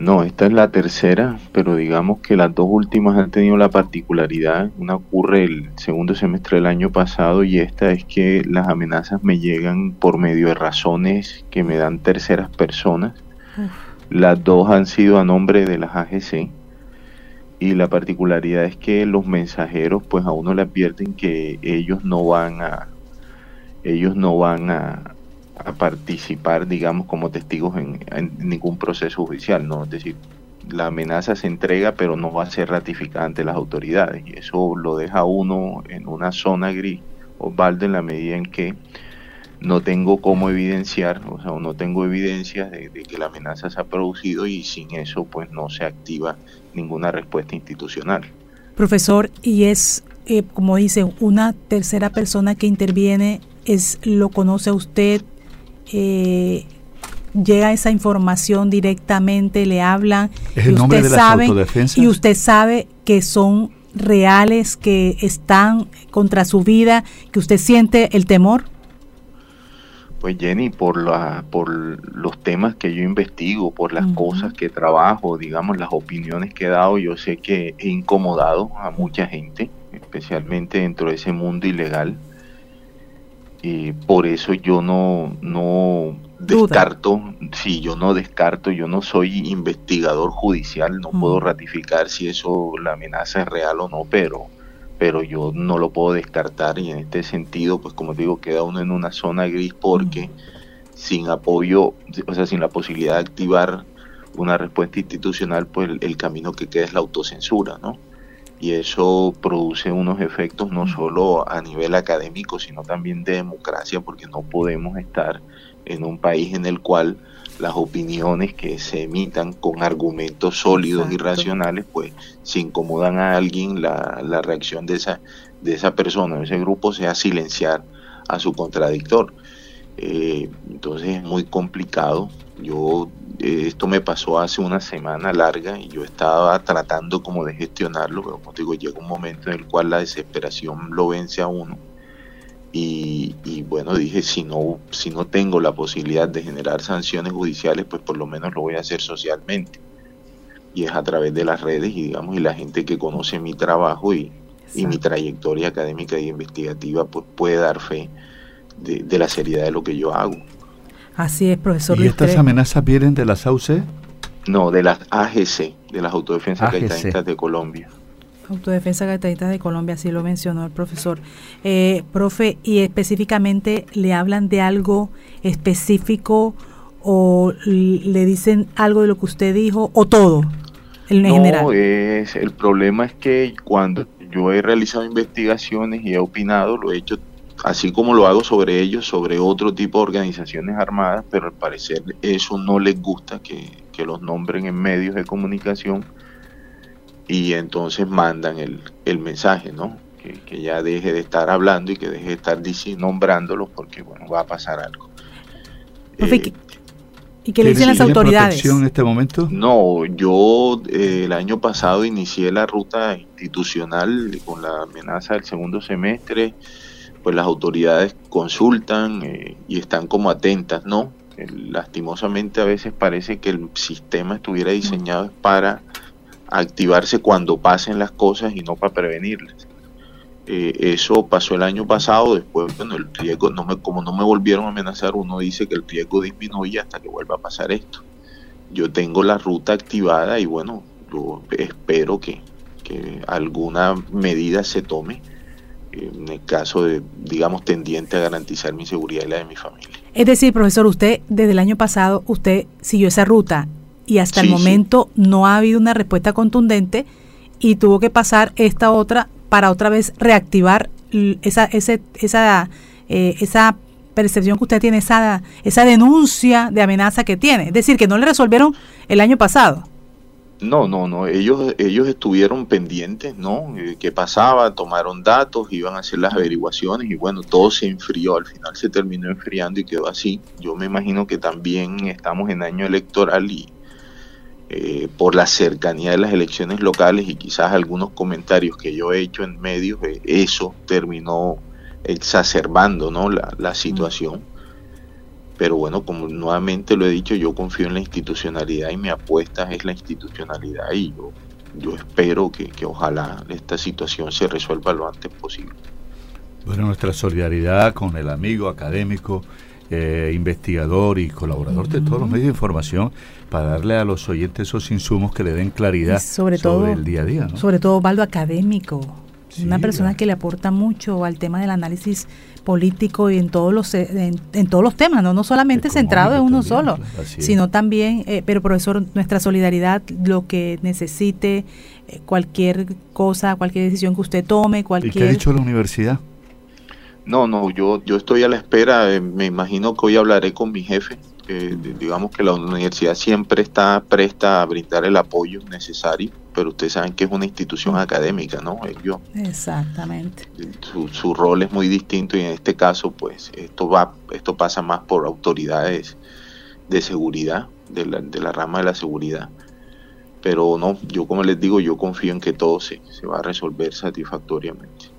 No, esta es la tercera, pero digamos que las dos últimas han tenido la particularidad, una ocurre el segundo semestre del año pasado y esta es que las amenazas me llegan por medio de razones que me dan terceras personas. Las dos han sido a nombre de las AGC y la particularidad es que los mensajeros pues a uno le advierten que ellos no van a ellos no van a, a participar, digamos, como testigos en, ningún proceso judicial, ¿no? Es decir, la amenaza se entrega, pero no va a ser ratificada ante las autoridades. Y eso lo deja uno en una zona gris, Osvaldo, en la medida en que no tengo cómo evidenciar, o sea, no tengo evidencias de, que la amenaza se ha producido y sin eso, pues no se activa ninguna respuesta institucional. Profesor, y es, eh, como dice, una tercera persona que interviene, es lo conoce usted, eh, llega esa información directamente, le hablan y usted sabe y usted sabe que son reales, que están contra su vida, que usted siente el temor. Pues Jenny, por la, por los temas que yo investigo, por las cosas que trabajo, digamos las opiniones que he dado, yo sé que he incomodado a mucha gente, especialmente dentro de ese mundo ilegal y por eso yo no, no descarto, si yo no descarto, yo no soy investigador judicial, no puedo ratificar si eso, la amenaza es real o no, pero, pero yo no lo puedo descartar y en este sentido, pues como digo, queda uno en una zona gris porque sin apoyo, o sea, sin la posibilidad de activar una respuesta institucional, pues el camino que queda es la autocensura, ¿no? Y eso produce unos efectos no solo a nivel académico, sino también de democracia, porque no podemos estar en un país en el cual las opiniones que se emitan con argumentos sólidos y racionales, pues si incomodan a alguien, la, la reacción de esa, de esa persona, de ese grupo, sea silenciar a su contradictor. Eh, entonces es muy complicado. Yo eh, esto me pasó hace una semana larga y yo estaba tratando como de gestionarlo, pero como te digo, llega un momento en el cual la desesperación lo vence a uno. Y, bueno, dije, si no, si no tengo la posibilidad de generar sanciones judiciales, pues por lo menos lo voy a hacer socialmente. Y es a través de las redes y digamos, y la gente que conoce mi trabajo y, y mi trayectoria académica y investigativa, pues puede dar fe de, de la seriedad de lo que yo hago. Así es, profesor. ¿Y estas amenazas vienen de las AUC? No, de las AGC, de las Autodefensas Gaitanistas de Colombia. Autodefensa Gaitanistas de Colombia, así lo mencionó el profesor. Eh, profe, ¿y específicamente le hablan de algo específico o le dicen algo de lo que usted dijo o todo en no, general? Es, el problema es que cuando yo he realizado investigaciones y he opinado, lo he hecho así como lo hago sobre ellos, sobre otro tipo de organizaciones armadas, pero al parecer eso no les gusta que, los nombren en medios de comunicación y entonces mandan el, el mensaje, ¿no? Que, ya deje de estar hablando y que deje de estar nombrándolos porque, bueno, va a pasar algo. Eh, ¿Y qué le dicen las autoridades? en este momento? No, yo eh, el año pasado inicié la ruta institucional con la amenaza del segundo semestre pues las autoridades consultan eh, y están como atentas, ¿no? lastimosamente a veces parece que el sistema estuviera diseñado para activarse cuando pasen las cosas y no para prevenirlas. Eh, eso pasó el año pasado, después, bueno, el riesgo, no me, como no me volvieron a amenazar, uno dice que el riesgo disminuye hasta que vuelva a pasar esto. Yo tengo la ruta activada y bueno, yo espero que, que alguna medida se tome en el caso de, digamos, tendiente a garantizar mi seguridad y la de mi familia. Es decir, profesor, usted desde el año pasado, usted siguió esa ruta y hasta el momento no ha habido una respuesta contundente y tuvo que pasar esta otra para otra vez reactivar esa, ese, esa, eh, esa percepción que usted tiene, esa, esa denuncia de amenaza que tiene. Es decir, que no le resolvieron el año pasado. No, no, no. Ellos, ellos estuvieron pendientes, ¿no? Eh, ¿Qué pasaba? Tomaron datos, iban a hacer las averiguaciones y bueno, todo se enfrió. Al final se terminó enfriando y quedó así. Yo me imagino que también estamos en año electoral y eh, por la cercanía de las elecciones locales y quizás algunos comentarios que yo he hecho en medios, eh, eso terminó exacerbando, ¿no? La, la situación Pero bueno, como nuevamente lo he dicho, yo confío en la institucionalidad y mi apuesta es la institucionalidad y yo, yo espero que, que ojalá esta situación se resuelva lo antes posible. Bueno, nuestra solidaridad con el amigo académico, eh, investigador y colaborador de todos los medios de información para darle a los oyentes esos insumos que le den claridad sobre, todo, el día a día. Sobre todo, Valdo, académico. Una persona que le aporta mucho al tema del análisis político y en todos los en, todos los temas, no, no solamente centrado en uno solo, sino también, eh, pero profesor, nuestra solidaridad, lo que necesite, eh, cualquier cosa, cualquier decisión que usted tome, cualquier... ¿Y qué ha dicho la universidad? No, no, yo, yo estoy a la espera, eh, me imagino que hoy hablaré con mi jefe, digamos que la universidad siempre está presta a brindar el apoyo necesario, pero ustedes saben que es una institución académica, ¿no? Yo, Exactamente. Su, su rol es muy distinto y en este caso, pues, esto va, esto pasa más por autoridades de seguridad, de la, de la rama de la seguridad. Pero no, yo como les digo, yo confío en que todo se, se va a resolver satisfactoriamente.